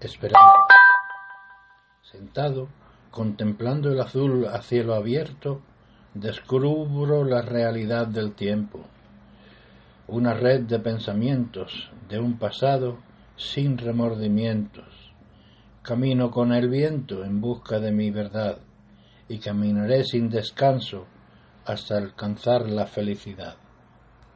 esperando. Sentado, contemplando el azul a cielo abierto, descubro la realidad del tiempo, una red de pensamientos de un pasado sin remordimientos. Camino con el viento en busca de mi verdad y caminaré sin descanso hasta alcanzar la felicidad.